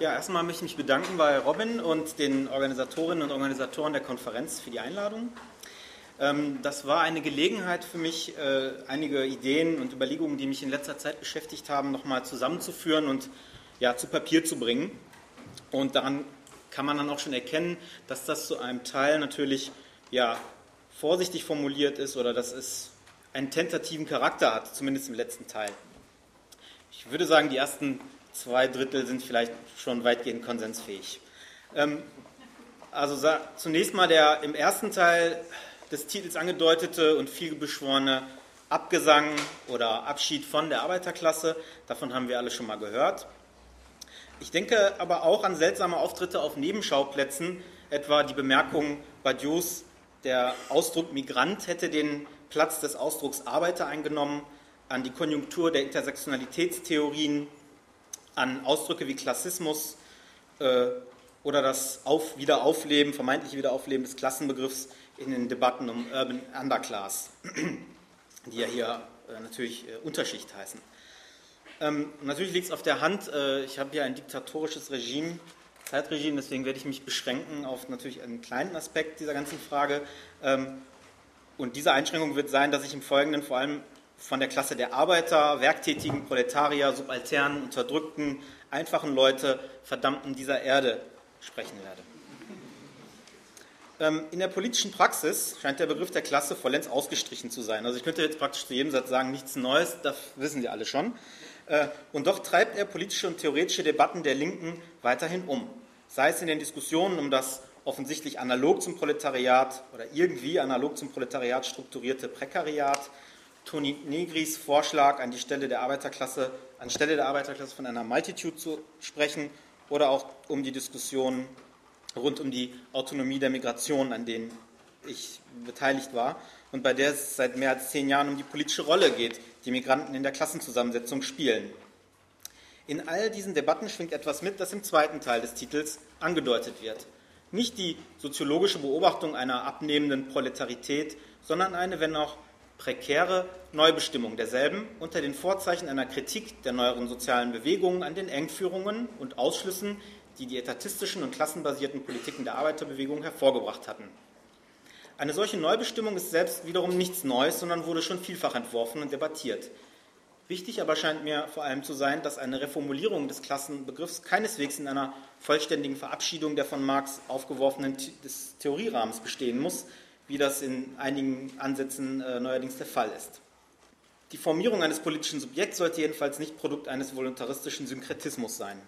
Ja, erstmal möchte ich mich bedanken bei Robin und den Organisatorinnen und Organisatoren der Konferenz für die Einladung. Ähm, das war eine Gelegenheit für mich, äh, einige Ideen und Überlegungen, die mich in letzter Zeit beschäftigt haben, nochmal zusammenzuführen und ja, zu Papier zu bringen. Und daran kann man dann auch schon erkennen, dass das zu einem Teil natürlich ja, vorsichtig formuliert ist oder dass es einen tentativen Charakter hat, zumindest im letzten Teil. Ich würde sagen, die ersten zwei Drittel sind vielleicht schon weitgehend konsensfähig. Ähm, also zunächst mal der im ersten Teil des Titels angedeutete und vielbeschworene Abgesang oder Abschied von der Arbeiterklasse. Davon haben wir alle schon mal gehört. Ich denke aber auch an seltsame Auftritte auf Nebenschauplätzen, etwa die Bemerkung Badious, der Ausdruck Migrant hätte den Platz des Ausdrucks Arbeiter eingenommen, an die Konjunktur der Intersektionalitätstheorien an Ausdrücke wie Klassismus äh, oder das Auf Wiederaufleben, vermeintliche Wiederaufleben des Klassenbegriffs in den Debatten um Urban Underclass, die ja hier äh, natürlich äh, Unterschicht heißen. Ähm, natürlich liegt es auf der Hand, äh, ich habe hier ein diktatorisches Regime, Zeitregime, deswegen werde ich mich beschränken auf natürlich einen kleinen Aspekt dieser ganzen Frage. Ähm, und diese Einschränkung wird sein, dass ich im Folgenden vor allem von der Klasse der Arbeiter, Werktätigen, Proletarier, Subalternen, Unterdrückten, einfachen Leute, Verdammten dieser Erde sprechen werde. Ähm, in der politischen Praxis scheint der Begriff der Klasse vollends ausgestrichen zu sein. Also ich könnte jetzt praktisch zu jedem Satz sagen, nichts Neues, das wissen Sie alle schon. Äh, und doch treibt er politische und theoretische Debatten der Linken weiterhin um. Sei es in den Diskussionen um das offensichtlich analog zum Proletariat oder irgendwie analog zum Proletariat strukturierte Prekariat, Toni Negris Vorschlag, an die Stelle der Arbeiterklasse, anstelle der Arbeiterklasse von einer Multitude zu sprechen oder auch um die Diskussion rund um die Autonomie der Migration, an denen ich beteiligt war und bei der es seit mehr als zehn Jahren um die politische Rolle geht, die Migranten in der Klassenzusammensetzung spielen. In all diesen Debatten schwingt etwas mit, das im zweiten Teil des Titels angedeutet wird. Nicht die soziologische Beobachtung einer abnehmenden Proletarität, sondern eine, wenn auch prekäre Neubestimmung derselben unter den Vorzeichen einer Kritik der neueren sozialen Bewegungen an den Engführungen und Ausschlüssen, die die etatistischen und klassenbasierten Politiken der Arbeiterbewegung hervorgebracht hatten. Eine solche Neubestimmung ist selbst wiederum nichts Neues, sondern wurde schon vielfach entworfen und debattiert. Wichtig aber scheint mir vor allem zu sein, dass eine Reformulierung des Klassenbegriffs keineswegs in einer vollständigen Verabschiedung der von Marx aufgeworfenen des Theorierahmens bestehen muss, wie das in einigen Ansätzen äh, neuerdings der Fall ist. Die Formierung eines politischen Subjekts sollte jedenfalls nicht Produkt eines voluntaristischen Synkretismus sein.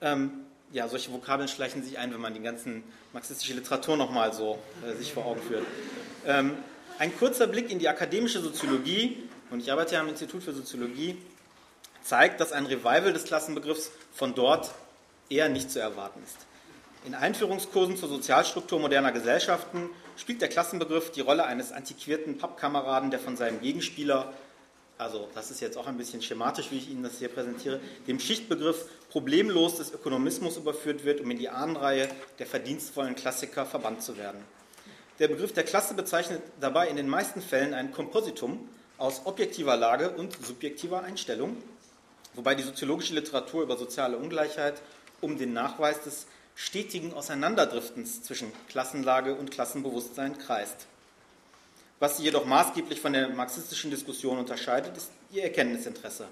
Ähm, ja, solche Vokabeln schleichen sich ein, wenn man die ganzen marxistische Literatur nochmal so äh, sich vor Augen führt. Ähm, ein kurzer Blick in die akademische Soziologie, und ich arbeite ja am Institut für Soziologie, zeigt, dass ein Revival des Klassenbegriffs von dort eher nicht zu erwarten ist. In Einführungskursen zur Sozialstruktur moderner Gesellschaften spielt der Klassenbegriff die Rolle eines antiquierten Pappkameraden, der von seinem Gegenspieler, also das ist jetzt auch ein bisschen schematisch, wie ich Ihnen das hier präsentiere, dem Schichtbegriff problemlos des Ökonomismus überführt wird, um in die Ahnenreihe der verdienstvollen Klassiker verbannt zu werden. Der Begriff der Klasse bezeichnet dabei in den meisten Fällen ein Kompositum aus objektiver Lage und subjektiver Einstellung, wobei die soziologische Literatur über soziale Ungleichheit um den Nachweis des stetigen Auseinanderdriftens zwischen Klassenlage und Klassenbewusstsein kreist. Was sie jedoch maßgeblich von der marxistischen Diskussion unterscheidet, ist ihr Erkenntnisinteresse.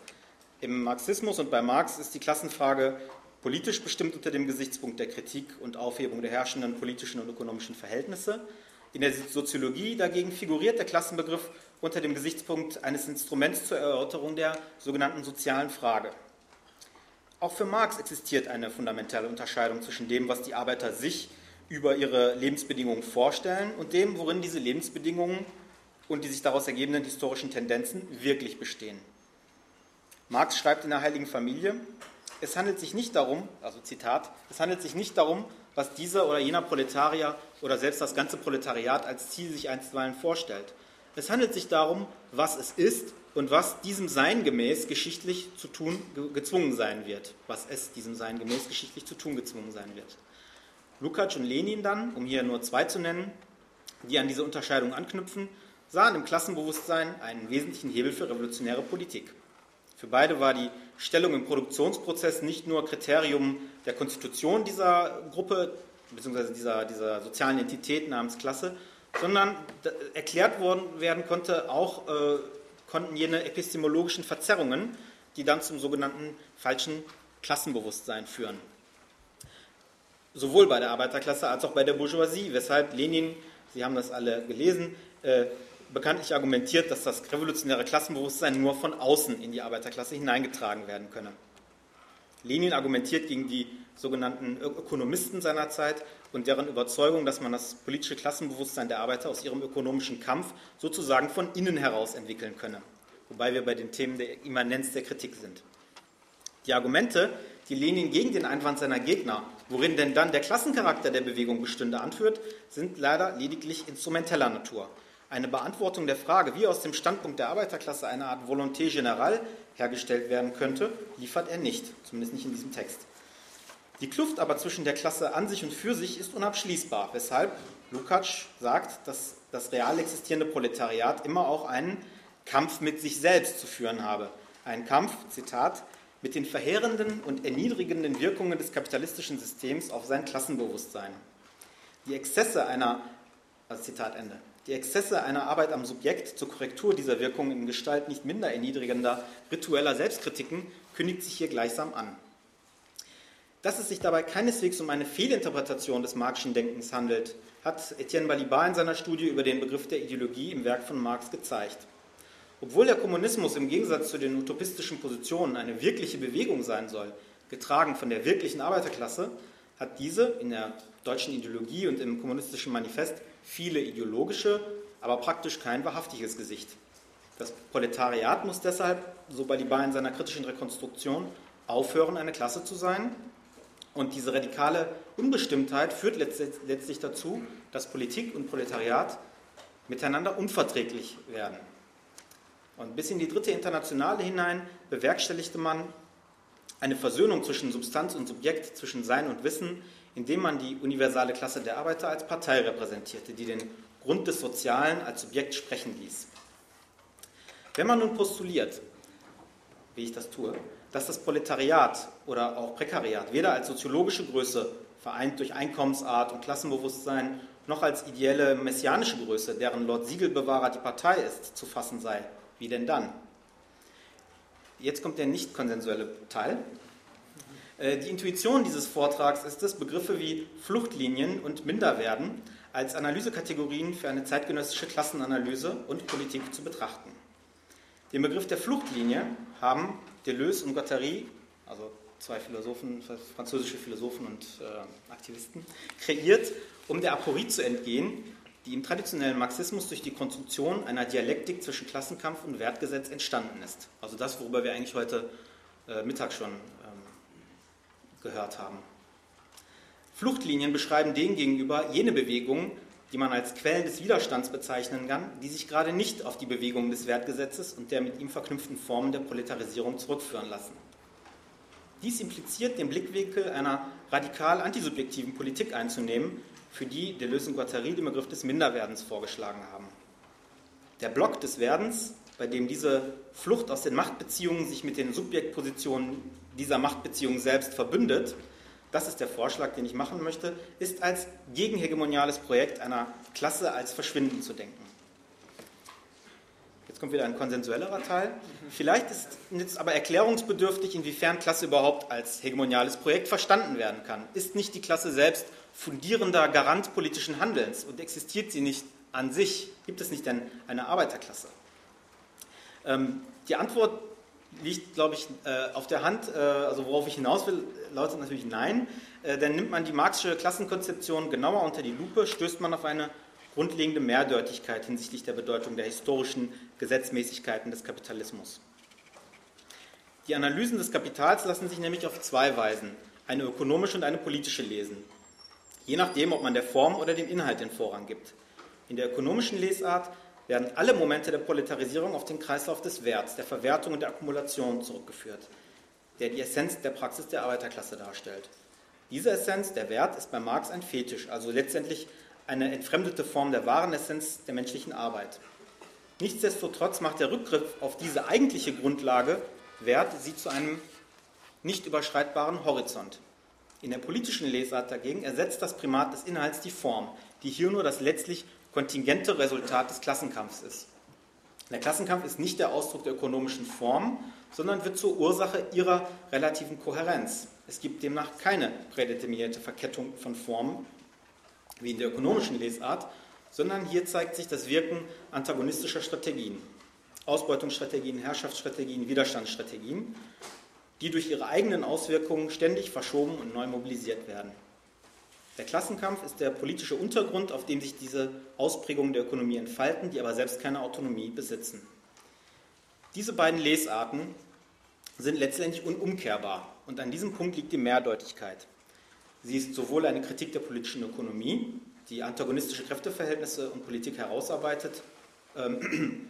Im Marxismus und bei Marx ist die Klassenfrage politisch bestimmt unter dem Gesichtspunkt der Kritik und Aufhebung der herrschenden politischen und ökonomischen Verhältnisse. In der Soziologie dagegen figuriert der Klassenbegriff unter dem Gesichtspunkt eines Instruments zur Erörterung der sogenannten sozialen Frage. Auch für Marx existiert eine fundamentale Unterscheidung zwischen dem, was die Arbeiter sich über ihre Lebensbedingungen vorstellen und dem, worin diese Lebensbedingungen und die sich daraus ergebenden historischen Tendenzen wirklich bestehen. Marx schreibt in der Heiligen Familie, es handelt sich nicht darum, also Zitat, es handelt sich nicht darum, was dieser oder jener Proletarier oder selbst das ganze Proletariat als Ziel sich einstweilen vorstellt. Es handelt sich darum, was es ist und was diesem Sein gemäß geschichtlich zu tun gezwungen sein wird. Was es diesem Sein gemäß geschichtlich zu tun gezwungen sein wird. Lukács und Lenin dann, um hier nur zwei zu nennen, die an diese Unterscheidung anknüpfen, sahen im Klassenbewusstsein einen wesentlichen Hebel für revolutionäre Politik. Für beide war die Stellung im Produktionsprozess nicht nur Kriterium der Konstitution dieser Gruppe bzw. Dieser, dieser sozialen Entität namens Klasse, sondern erklärt worden werden konnte auch äh, konnten jene epistemologischen Verzerrungen, die dann zum sogenannten falschen Klassenbewusstsein führen. Sowohl bei der Arbeiterklasse als auch bei der Bourgeoisie, weshalb Lenin, Sie haben das alle gelesen, äh, bekanntlich argumentiert, dass das revolutionäre Klassenbewusstsein nur von außen in die Arbeiterklasse hineingetragen werden könne. Lenin argumentiert gegen die sogenannten Ökonomisten seiner Zeit und deren Überzeugung, dass man das politische Klassenbewusstsein der Arbeiter aus ihrem ökonomischen Kampf sozusagen von innen heraus entwickeln könne. Wobei wir bei den Themen der Immanenz der Kritik sind. Die Argumente, die Lenin gegen den Einwand seiner Gegner, worin denn dann der Klassencharakter der Bewegung bestünde, anführt, sind leider lediglich instrumenteller Natur. Eine Beantwortung der Frage, wie aus dem Standpunkt der Arbeiterklasse eine Art Volonté générale hergestellt werden könnte, liefert er nicht, zumindest nicht in diesem Text. Die Kluft aber zwischen der Klasse an sich und für sich ist unabschließbar, weshalb Lukács sagt, dass das real existierende Proletariat immer auch einen Kampf mit sich selbst zu führen habe. Ein Kampf, Zitat, mit den verheerenden und erniedrigenden Wirkungen des kapitalistischen Systems auf sein Klassenbewusstsein. Die Exzesse einer, also Zitat Ende, die Exzesse einer Arbeit am Subjekt zur Korrektur dieser Wirkungen in Gestalt nicht minder erniedrigender ritueller Selbstkritiken kündigt sich hier gleichsam an. Dass es sich dabei keineswegs um eine Fehlinterpretation des Marxischen Denkens handelt, hat Etienne Balibar in seiner Studie über den Begriff der Ideologie im Werk von Marx gezeigt. Obwohl der Kommunismus im Gegensatz zu den utopistischen Positionen eine wirkliche Bewegung sein soll, getragen von der wirklichen Arbeiterklasse, hat diese in der deutschen Ideologie und im kommunistischen Manifest viele ideologische, aber praktisch kein wahrhaftiges Gesicht. Das Proletariat muss deshalb, so Balibar in seiner kritischen Rekonstruktion, aufhören, eine Klasse zu sein, und diese radikale Unbestimmtheit führt letztlich dazu, dass Politik und Proletariat miteinander unverträglich werden. Und bis in die dritte Internationale hinein bewerkstelligte man eine Versöhnung zwischen Substanz und Subjekt, zwischen Sein und Wissen, indem man die universale Klasse der Arbeiter als Partei repräsentierte, die den Grund des Sozialen als Subjekt sprechen ließ. Wenn man nun postuliert, wie ich das tue, dass das Proletariat oder auch Prekariat weder als soziologische Größe, vereint durch Einkommensart und Klassenbewusstsein, noch als ideelle messianische Größe, deren Lord Siegelbewahrer die Partei ist, zu fassen sei. Wie denn dann? Jetzt kommt der nicht konsensuelle Teil. Äh, die Intuition dieses Vortrags ist es, Begriffe wie Fluchtlinien und Minderwerden als Analysekategorien für eine zeitgenössische Klassenanalyse und Politik zu betrachten. Den Begriff der Fluchtlinie haben Deleuze und Guattari, also zwei Philosophen, französische Philosophen und äh, Aktivisten, kreiert, um der Aporie zu entgehen, die im traditionellen Marxismus durch die Konstruktion einer Dialektik zwischen Klassenkampf und Wertgesetz entstanden ist. Also das, worüber wir eigentlich heute äh, Mittag schon ähm, gehört haben. Fluchtlinien beschreiben demgegenüber jene Bewegungen, die man als Quellen des Widerstands bezeichnen kann, die sich gerade nicht auf die Bewegung des Wertgesetzes und der mit ihm verknüpften Formen der Proletarisierung zurückführen lassen. Dies impliziert, den Blickwinkel einer radikal antisubjektiven Politik einzunehmen, für die Deleuze und Guattari den Begriff des Minderwerdens vorgeschlagen haben. Der Block des Werdens, bei dem diese Flucht aus den Machtbeziehungen sich mit den Subjektpositionen dieser Machtbeziehungen selbst verbündet, das ist der Vorschlag, den ich machen möchte, ist als gegenhegemoniales Projekt einer Klasse als Verschwinden zu denken. Jetzt kommt wieder ein konsensuellerer Teil. Vielleicht ist jetzt aber erklärungsbedürftig, inwiefern Klasse überhaupt als hegemoniales Projekt verstanden werden kann. Ist nicht die Klasse selbst fundierender Garant politischen Handelns und existiert sie nicht an sich? Gibt es nicht denn eine Arbeiterklasse? Ähm, die Antwort liegt, glaube ich, äh, auf der Hand. Äh, also worauf ich hinaus will, lautet natürlich nein. Äh, denn nimmt man die marxische Klassenkonzeption genauer unter die Lupe, stößt man auf eine grundlegende Mehrdeutigkeit hinsichtlich der Bedeutung der historischen Gesetzmäßigkeiten des Kapitalismus. Die Analysen des Kapitals lassen sich nämlich auf zwei Weisen, eine ökonomische und eine politische lesen, je nachdem, ob man der Form oder dem Inhalt den Vorrang gibt. In der ökonomischen Lesart werden alle Momente der Proletarisierung auf den Kreislauf des Werts, der Verwertung und der Akkumulation zurückgeführt, der die Essenz der Praxis der Arbeiterklasse darstellt. Diese Essenz, der Wert, ist bei Marx ein Fetisch, also letztendlich eine entfremdete Form der wahren Essenz der menschlichen Arbeit. Nichtsdestotrotz macht der Rückgriff auf diese eigentliche Grundlage Wert sie zu einem nicht überschreitbaren Horizont. In der politischen Lesart dagegen ersetzt das Primat des Inhalts die Form, die hier nur das letztlich kontingente Resultat des Klassenkampfs ist. Der Klassenkampf ist nicht der Ausdruck der ökonomischen Form, sondern wird zur Ursache ihrer relativen Kohärenz. Es gibt demnach keine prädeterminierte Verkettung von Formen, wie in der ökonomischen Lesart, sondern hier zeigt sich das Wirken antagonistischer Strategien, Ausbeutungsstrategien, Herrschaftsstrategien, Widerstandsstrategien, die durch ihre eigenen Auswirkungen ständig verschoben und neu mobilisiert werden. Der Klassenkampf ist der politische Untergrund, auf dem sich diese Ausprägungen der Ökonomie entfalten, die aber selbst keine Autonomie besitzen. Diese beiden Lesarten sind letztendlich unumkehrbar und an diesem Punkt liegt die Mehrdeutigkeit. Sie ist sowohl eine Kritik der politischen Ökonomie, die antagonistische Kräfteverhältnisse und Politik herausarbeitet, ähm,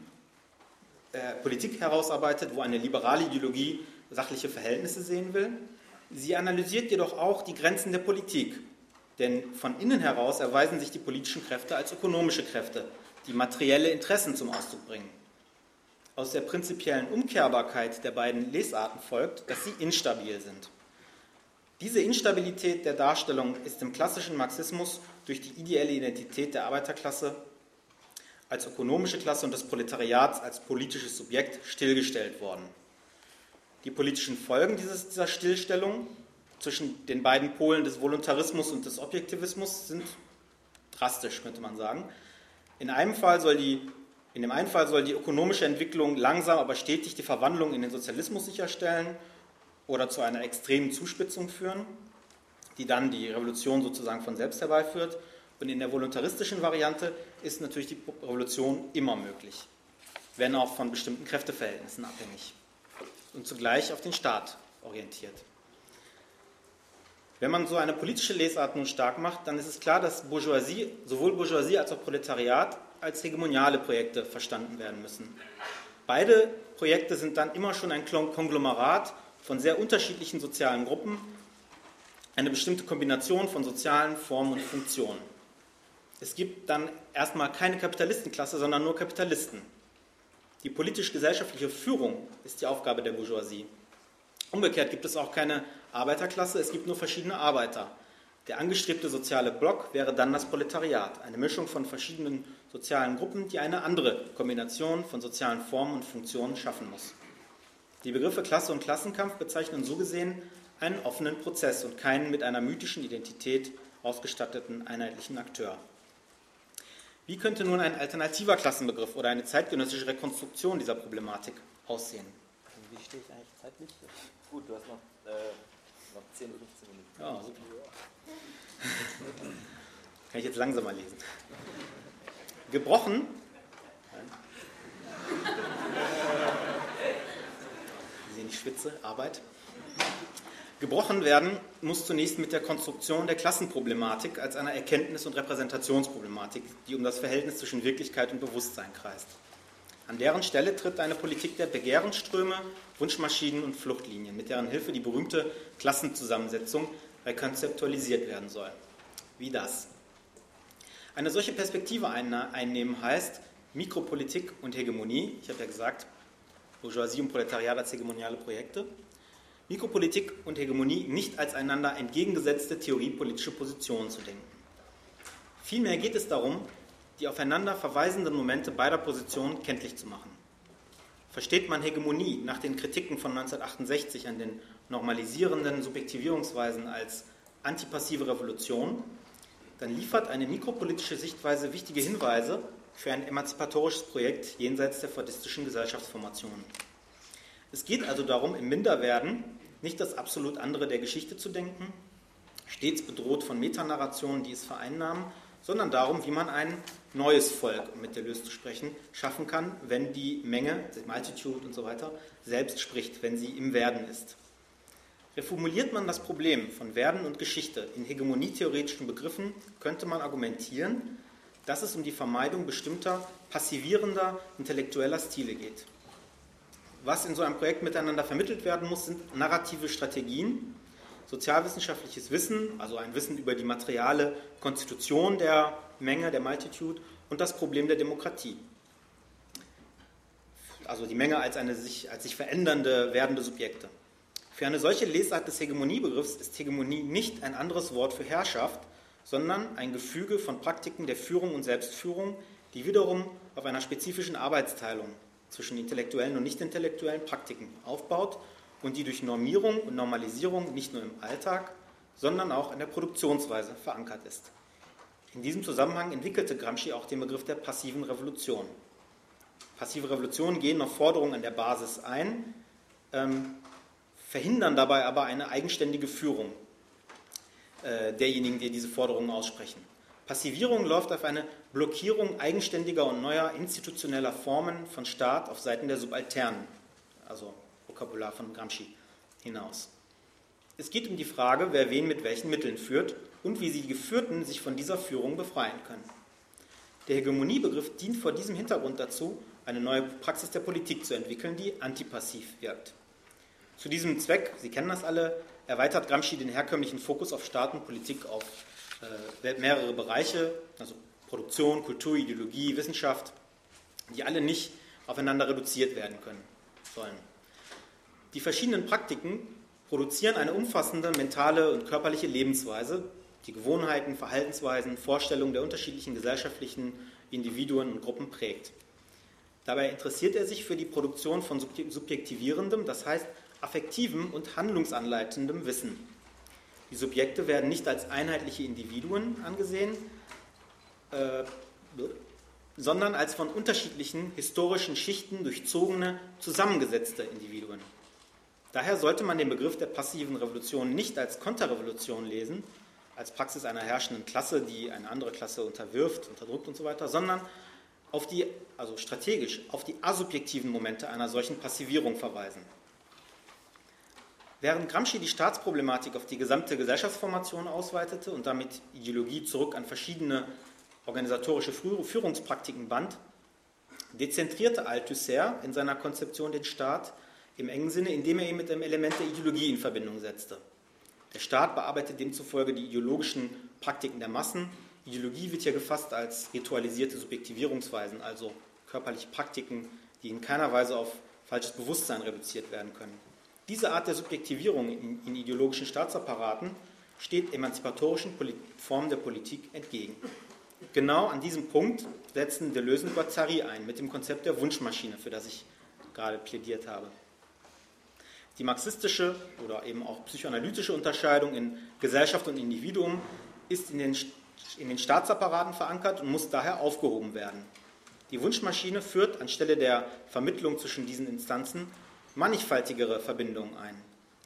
äh, Politik herausarbeitet, wo eine liberale Ideologie sachliche Verhältnisse sehen will. Sie analysiert jedoch auch die Grenzen der Politik, denn von innen heraus erweisen sich die politischen Kräfte als ökonomische Kräfte, die materielle Interessen zum Ausdruck bringen. Aus der prinzipiellen Umkehrbarkeit der beiden Lesarten folgt, dass sie instabil sind. Diese Instabilität der Darstellung ist im klassischen Marxismus durch die ideelle Identität der Arbeiterklasse als ökonomische Klasse und des Proletariats als politisches Subjekt stillgestellt worden. Die politischen Folgen dieser Stillstellung zwischen den beiden Polen des Voluntarismus und des Objektivismus sind drastisch, könnte man sagen. In einem Fall soll die in dem einen Fall soll die ökonomische Entwicklung langsam, aber stetig die Verwandlung in den Sozialismus sicherstellen oder zu einer extremen Zuspitzung führen, die dann die Revolution sozusagen von selbst herbeiführt. Und in der voluntaristischen Variante ist natürlich die Revolution immer möglich, wenn auch von bestimmten Kräfteverhältnissen abhängig und zugleich auf den Staat orientiert. Wenn man so eine politische Lesart nun stark macht, dann ist es klar, dass Bourgeoisie, sowohl Bourgeoisie als auch Proletariat als hegemoniale Projekte verstanden werden müssen. Beide Projekte sind dann immer schon ein Konglomerat von sehr unterschiedlichen sozialen Gruppen, eine bestimmte Kombination von sozialen Formen und Funktionen. Es gibt dann erstmal keine Kapitalistenklasse, sondern nur Kapitalisten. Die politisch-gesellschaftliche Führung ist die Aufgabe der Bourgeoisie. Umgekehrt gibt es auch keine Arbeiterklasse, es gibt nur verschiedene Arbeiter. Der angestrebte soziale Block wäre dann das Proletariat, eine Mischung von verschiedenen sozialen Gruppen, die eine andere Kombination von sozialen Formen und Funktionen schaffen muss. Die Begriffe Klasse und Klassenkampf bezeichnen so gesehen einen offenen Prozess und keinen mit einer mythischen Identität ausgestatteten einheitlichen Akteur. Wie könnte nun ein alternativer Klassenbegriff oder eine zeitgenössische Rekonstruktion dieser Problematik aussehen? Wie stehe ich eigentlich zeitlich? Gut, du hast noch, äh, noch 10 oder 15 Minuten. Ja, super. Kann ich jetzt langsamer lesen. Gebrochen. Sie sehen die Schwitze, Arbeit. Gebrochen werden muss zunächst mit der Konstruktion der Klassenproblematik als einer Erkenntnis- und Repräsentationsproblematik, die um das Verhältnis zwischen Wirklichkeit und Bewusstsein kreist. An deren Stelle tritt eine Politik der Begehrensströme, Wunschmaschinen und Fluchtlinien, mit deren Hilfe die berühmte Klassenzusammensetzung rekonzeptualisiert werden soll. Wie das? Eine solche Perspektive einnehmen heißt Mikropolitik und Hegemonie. Ich habe ja gesagt, Bourgeoisie und Proletariat als hegemoniale Projekte. Mikropolitik und Hegemonie nicht als einander entgegengesetzte theoriepolitische Positionen zu denken. Vielmehr geht es darum, die aufeinander verweisenden Momente beider Positionen kenntlich zu machen. Versteht man Hegemonie nach den Kritiken von 1968 an den normalisierenden Subjektivierungsweisen als antipassive Revolution, dann liefert eine mikropolitische Sichtweise wichtige Hinweise für ein emanzipatorisches Projekt jenseits der fordistischen Gesellschaftsformationen. Es geht also darum, im Minderwerden nicht das absolut andere der Geschichte zu denken, stets bedroht von Metanarrationen, die es vereinnahmen, sondern darum, wie man ein neues Volk, um mit der Deleuze zu sprechen, schaffen kann, wenn die Menge, die Multitude und so weiter, selbst spricht, wenn sie im Werden ist. Reformuliert man das Problem von Werden und Geschichte in hegemonietheoretischen Begriffen, könnte man argumentieren, dass es um die Vermeidung bestimmter passivierender intellektueller Stile geht. Was in so einem Projekt miteinander vermittelt werden muss, sind narrative Strategien, sozialwissenschaftliches Wissen, also ein Wissen über die materiale Konstitution der Menge, der Multitude und das Problem der Demokratie. also die Menge als, eine sich, als sich verändernde, werdende Subjekte. Für eine solche Lesart des Hegemoniebegriffs ist Hegemonie nicht ein anderes Wort für Herrschaft, sondern ein Gefüge von Praktiken der Führung und Selbstführung, die wiederum auf einer spezifischen Arbeitsteilung zwischen intellektuellen und nicht-intellektuellen Praktiken aufbaut und die durch Normierung und Normalisierung nicht nur im Alltag, sondern auch in der Produktionsweise verankert ist. In diesem Zusammenhang entwickelte Gramsci auch den Begriff der passiven Revolution. Passive Revolutionen gehen auf Forderungen an der Basis ein, ähm, verhindern dabei aber eine eigenständige Führung äh, derjenigen, die diese Forderungen aussprechen. Passivierung läuft auf eine Blockierung eigenständiger und neuer institutioneller Formen von Staat auf Seiten der Subalternen, also Vokabular von Gramsci, hinaus. Es geht um die Frage, wer wen mit welchen Mitteln führt und wie sie die Geführten sich von dieser Führung befreien können. Der Hegemoniebegriff dient vor diesem Hintergrund dazu, eine neue Praxis der Politik zu entwickeln, die antipassiv wirkt. Zu diesem Zweck, Sie kennen das alle, erweitert Gramsci den herkömmlichen Fokus auf Staat und Politik auf äh, mehrere Bereiche, also Produktion, Kultur, Ideologie, Wissenschaft, die alle nicht aufeinander reduziert werden können sollen. Die verschiedenen Praktiken produzieren eine umfassende mentale und körperliche Lebensweise, die Gewohnheiten, Verhaltensweisen, Vorstellungen der unterschiedlichen gesellschaftlichen Individuen und Gruppen prägt. Dabei interessiert er sich für die Produktion von subjektivierendem, das heißt affektivem und handlungsanleitendem Wissen. Die Subjekte werden nicht als einheitliche Individuen angesehen, äh, sondern als von unterschiedlichen historischen Schichten durchzogene, zusammengesetzte Individuen. Daher sollte man den Begriff der passiven Revolution nicht als Konterrevolution lesen, als Praxis einer herrschenden Klasse, die eine andere Klasse unterwirft, unterdrückt und so weiter, sondern auf die, also strategisch, auf die asubjektiven Momente einer solchen Passivierung verweisen. Während Gramsci die Staatsproblematik auf die gesamte Gesellschaftsformation ausweitete und damit Ideologie zurück an verschiedene organisatorische Führungspraktiken band, dezentrierte Althusser in seiner Konzeption den Staat im engen Sinne, indem er ihn mit einem Element der Ideologie in Verbindung setzte. Der Staat bearbeitet demzufolge die ideologischen Praktiken der Massen. Ideologie wird hier gefasst als ritualisierte Subjektivierungsweisen, also körperliche Praktiken, die in keiner Weise auf falsches Bewusstsein reduziert werden können. Diese Art der Subjektivierung in, in ideologischen Staatsapparaten steht emanzipatorischen Formen der Politik entgegen. Genau an diesem Punkt setzen Deleuze und Guattari ein mit dem Konzept der Wunschmaschine, für das ich gerade plädiert habe. Die marxistische oder eben auch psychoanalytische Unterscheidung in Gesellschaft und Individuum ist in den, in den Staatsapparaten verankert und muss daher aufgehoben werden. Die Wunschmaschine führt anstelle der Vermittlung zwischen diesen Instanzen mannigfaltigere Verbindungen ein.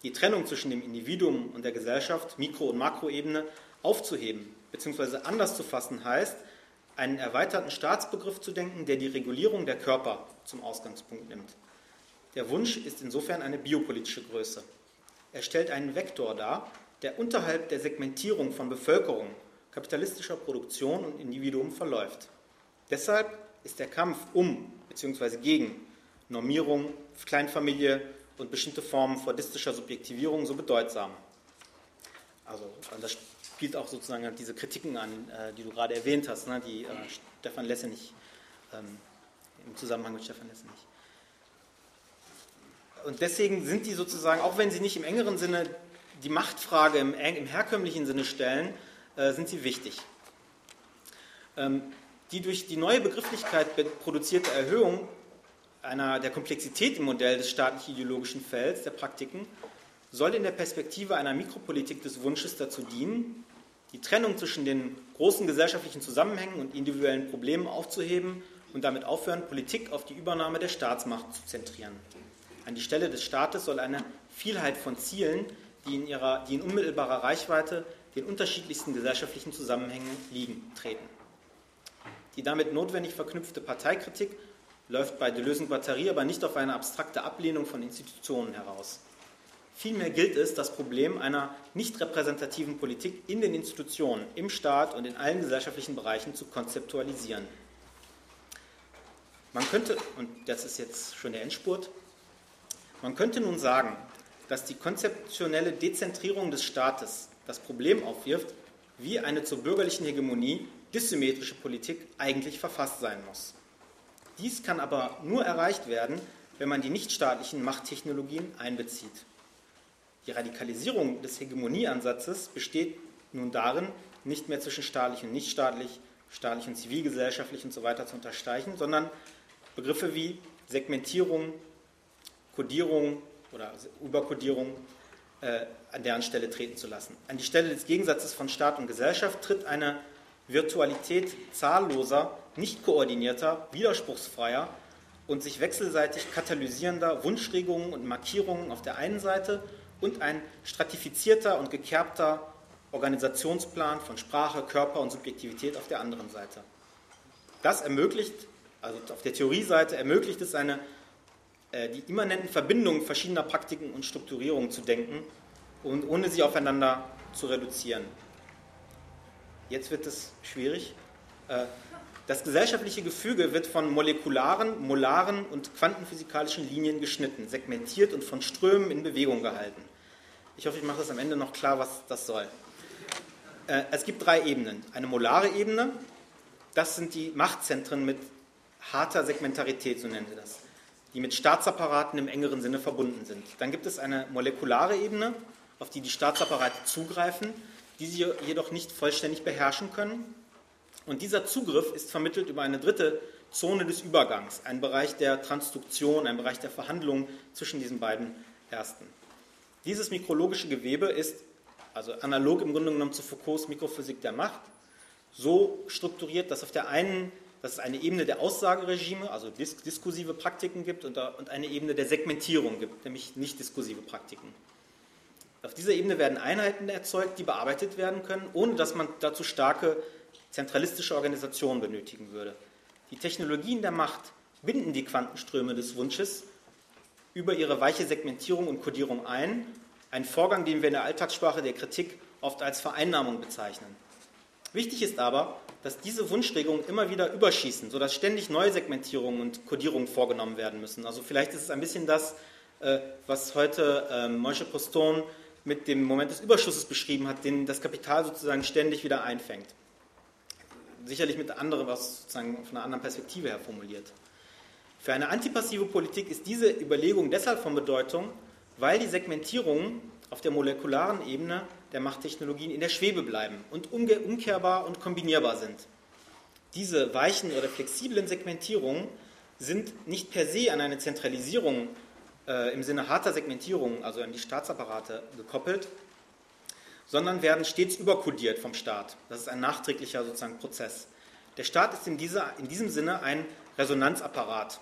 Die Trennung zwischen dem Individuum und der Gesellschaft, Mikro- und Makroebene, aufzuheben bzw. anders zu fassen heißt, einen erweiterten Staatsbegriff zu denken, der die Regulierung der Körper zum Ausgangspunkt nimmt. Der Wunsch ist insofern eine biopolitische Größe. Er stellt einen Vektor dar, der unterhalb der Segmentierung von Bevölkerung, kapitalistischer Produktion und Individuum verläuft. Deshalb ist der Kampf um bzw. gegen Normierung, Kleinfamilie und bestimmte Formen fordistischer Subjektivierung so bedeutsam. Also das spielt auch sozusagen diese Kritiken an, äh, die du gerade erwähnt hast, ne, die äh, Stefan Lessenich ähm, im Zusammenhang mit Stefan Lessenich und deswegen sind die sozusagen, auch wenn sie nicht im engeren Sinne die Machtfrage im, im herkömmlichen Sinne stellen, äh, sind sie wichtig. Ähm, die durch die neue Begrifflichkeit produzierte Erhöhung einer, der Komplexität im Modell des staatlich-ideologischen Felds der Praktiken soll in der Perspektive einer Mikropolitik des Wunsches dazu dienen, die Trennung zwischen den großen gesellschaftlichen Zusammenhängen und individuellen Problemen aufzuheben und damit aufhören, Politik auf die Übernahme der Staatsmacht zu zentrieren. An die Stelle des Staates soll eine Vielheit von Zielen, die in, ihrer, die in unmittelbarer Reichweite den unterschiedlichsten gesellschaftlichen Zusammenhängen liegen, treten. Die damit notwendig verknüpfte Parteikritik läuft bei Deleuze und Batterie aber nicht auf eine abstrakte Ablehnung von Institutionen heraus. Vielmehr gilt es, das Problem einer nicht repräsentativen Politik in den Institutionen, im Staat und in allen gesellschaftlichen Bereichen zu konzeptualisieren. Man könnte, und das ist jetzt schon der Endspurt, man könnte nun sagen, dass die konzeptionelle Dezentrierung des Staates das Problem aufwirft, wie eine zur bürgerlichen Hegemonie dissymmetrische Politik eigentlich verfasst sein muss. Dies kann aber nur erreicht werden, wenn man die nichtstaatlichen Machttechnologien einbezieht. Die Radikalisierung des Hegemonieansatzes besteht nun darin, nicht mehr zwischen staatlich und nichtstaatlich, staatlich und zivilgesellschaftlich und so weiter zu unterstreichen, sondern Begriffe wie Segmentierung, Kodierung oder Überkodierung äh, an deren Stelle treten zu lassen. An die Stelle des Gegensatzes von Staat und Gesellschaft tritt eine Virtualität zahlloser, nicht koordinierter, widerspruchsfreier und sich wechselseitig katalysierender Wunschregungen und Markierungen auf der einen Seite und ein stratifizierter und gekerbter Organisationsplan von Sprache, Körper und Subjektivität auf der anderen Seite. Das ermöglicht, also auf der Theorieseite ermöglicht es eine, die immanenten Verbindungen verschiedener Praktiken und Strukturierungen zu denken und ohne sie aufeinander zu reduzieren. Jetzt wird es schwierig. Äh, das gesellschaftliche Gefüge wird von molekularen, molaren und quantenphysikalischen Linien geschnitten, segmentiert und von Strömen in Bewegung gehalten. Ich hoffe, ich mache das am Ende noch klar, was das soll. Äh, es gibt drei Ebenen. Eine molare Ebene, das sind die Machtzentren mit harter Segmentarität, so nennen sie das, die mit Staatsapparaten im engeren Sinne verbunden sind. Dann gibt es eine molekulare Ebene, auf die die Staatsapparate zugreifen, die sie jedoch nicht vollständig beherrschen können. Und dieser Zugriff ist vermittelt über eine dritte Zone des Übergangs, ein Bereich der Transduktion, ein Bereich der Verhandlungen zwischen diesen beiden Ersten. Dieses mikrologische Gewebe ist, also analog im Grunde genommen zu Foucaults Mikrophysik der Macht, so strukturiert, dass auf der einen dass es eine Ebene der Aussageregime, also dis diskursive Praktiken gibt und, und eine Ebene der Segmentierung gibt, nämlich nicht diskursive Praktiken. Auf dieser Ebene werden Einheiten erzeugt, die bearbeitet werden können, ohne dass man dazu starke zentralistische Organisationen benötigen würde. Die Technologien der Macht binden die Quantenströme des Wunsches über ihre weiche Segmentierung und Kodierung ein, ein Vorgang, den wir in der Alltagssprache der Kritik oft als Vereinnahmung bezeichnen. Wichtig ist aber, dass diese Wunschregungen immer wieder überschießen, sodass ständig neue Segmentierungen und Kodierungen vorgenommen werden müssen. Also vielleicht ist es ein bisschen das, äh, was heute ähm, Moshe Poston mit dem Moment des Überschusses beschrieben hat, den das Kapital sozusagen ständig wieder einfängt. Sicherlich mit anderen, was sozusagen von einer anderen Perspektive her formuliert. Für eine antipassive Politik ist diese Überlegung deshalb von Bedeutung, weil die Segmentierungen auf der molekularen Ebene der Machttechnologien in der Schwebe bleiben und umkehrbar und kombinierbar sind. Diese weichen oder flexiblen Segmentierungen sind nicht per se an eine Zentralisierung äh, im Sinne harter Segmentierung, also an die Staatsapparate, gekoppelt, sondern werden stets überkodiert vom Staat. Das ist ein nachträglicher sozusagen Prozess. Der Staat ist in, dieser, in diesem Sinne ein Resonanzapparat,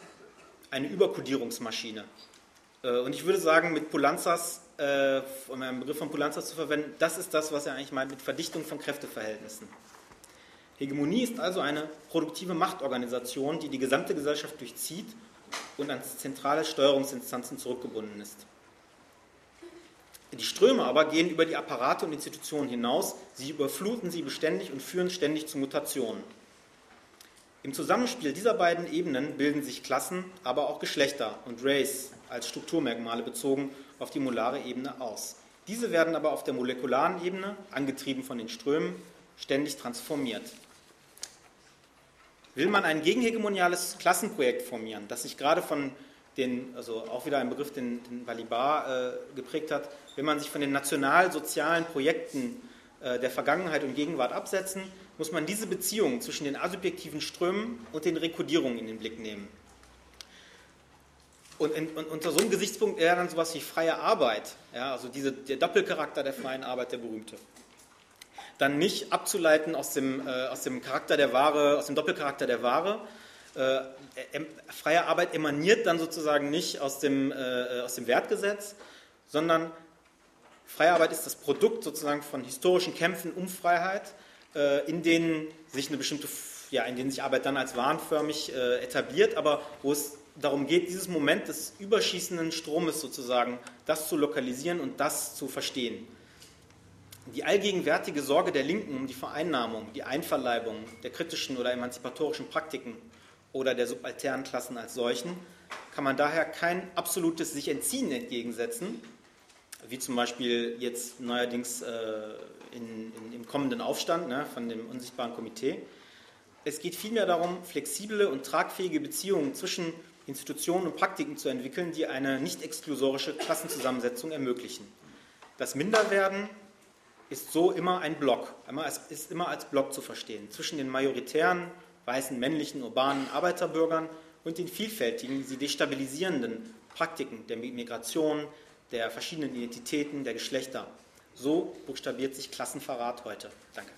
eine Überkodierungsmaschine. Äh, und ich würde sagen, mit Pulanzas, äh, um einen Begriff von Pulanzas zu verwenden, das ist das, was er eigentlich meint mit Verdichtung von Kräfteverhältnissen. Hegemonie ist also eine produktive Machtorganisation, die die gesamte Gesellschaft durchzieht und an zentrale Steuerungsinstanzen zurückgebunden ist. Die Ströme aber gehen über die Apparate und Institutionen hinaus, sie überfluten sie beständig und führen ständig zu Mutationen. Im Zusammenspiel dieser beiden Ebenen bilden sich Klassen, aber auch Geschlechter und Race als Strukturmerkmale bezogen auf die molare Ebene aus. Diese werden aber auf der molekularen Ebene, angetrieben von den Strömen, ständig transformiert. Will man ein gegenhegemoniales Klassenprojekt formieren, das sich gerade von den, also auch wieder ein Begriff, den, den Balibar äh, geprägt hat, will man sich von den national-sozialen Projekten äh, der Vergangenheit und Gegenwart absetzen, muss man diese Beziehung zwischen den asubjektiven Strömen und den Rekodierungen in den Blick nehmen. Und, und unter so einem Gesichtspunkt wäre dann sowas wie freie Arbeit, ja, also diese, der Doppelcharakter der freien Arbeit, der berühmte dann nicht abzuleiten aus dem, äh, aus dem Charakter der Ware, aus dem Doppelcharakter der Ware. Äh, freie Arbeit emaniert dann sozusagen nicht aus dem, äh, aus dem Wertgesetz, sondern freie Arbeit ist das Produkt sozusagen von historischen Kämpfen um Freiheit, äh, in denen sich eine bestimmte, ja, in denen sich Arbeit dann als warenförmig äh, etabliert, aber wo es darum geht, dieses Moment des überschießenden Stromes sozusagen, das zu lokalisieren und das zu verstehen. Die allgegenwärtige Sorge der Linken um die Vereinnahmung, die Einverleibung der kritischen oder emanzipatorischen Praktiken oder der subalternen Klassen als solchen kann man daher kein absolutes sich entziehen entgegensetzen, wie zum Beispiel jetzt neuerdings äh, in, in, im kommenden Aufstand ne, von dem unsichtbaren Komitee, Es geht vielmehr darum, flexible und tragfähige Beziehungen zwischen Institutionen und Praktiken zu entwickeln, die eine nicht exklusorische Klassenzusammensetzung ermöglichen. Das Minderwerden ist so immer ein Block, ist immer als Block zu verstehen, zwischen den majoritären, weißen, männlichen, urbanen Arbeiterbürgern und den vielfältigen, sie destabilisierenden Praktiken der Migration, der verschiedenen Identitäten, der Geschlechter. So buchstabiert sich Klassenverrat heute. Danke.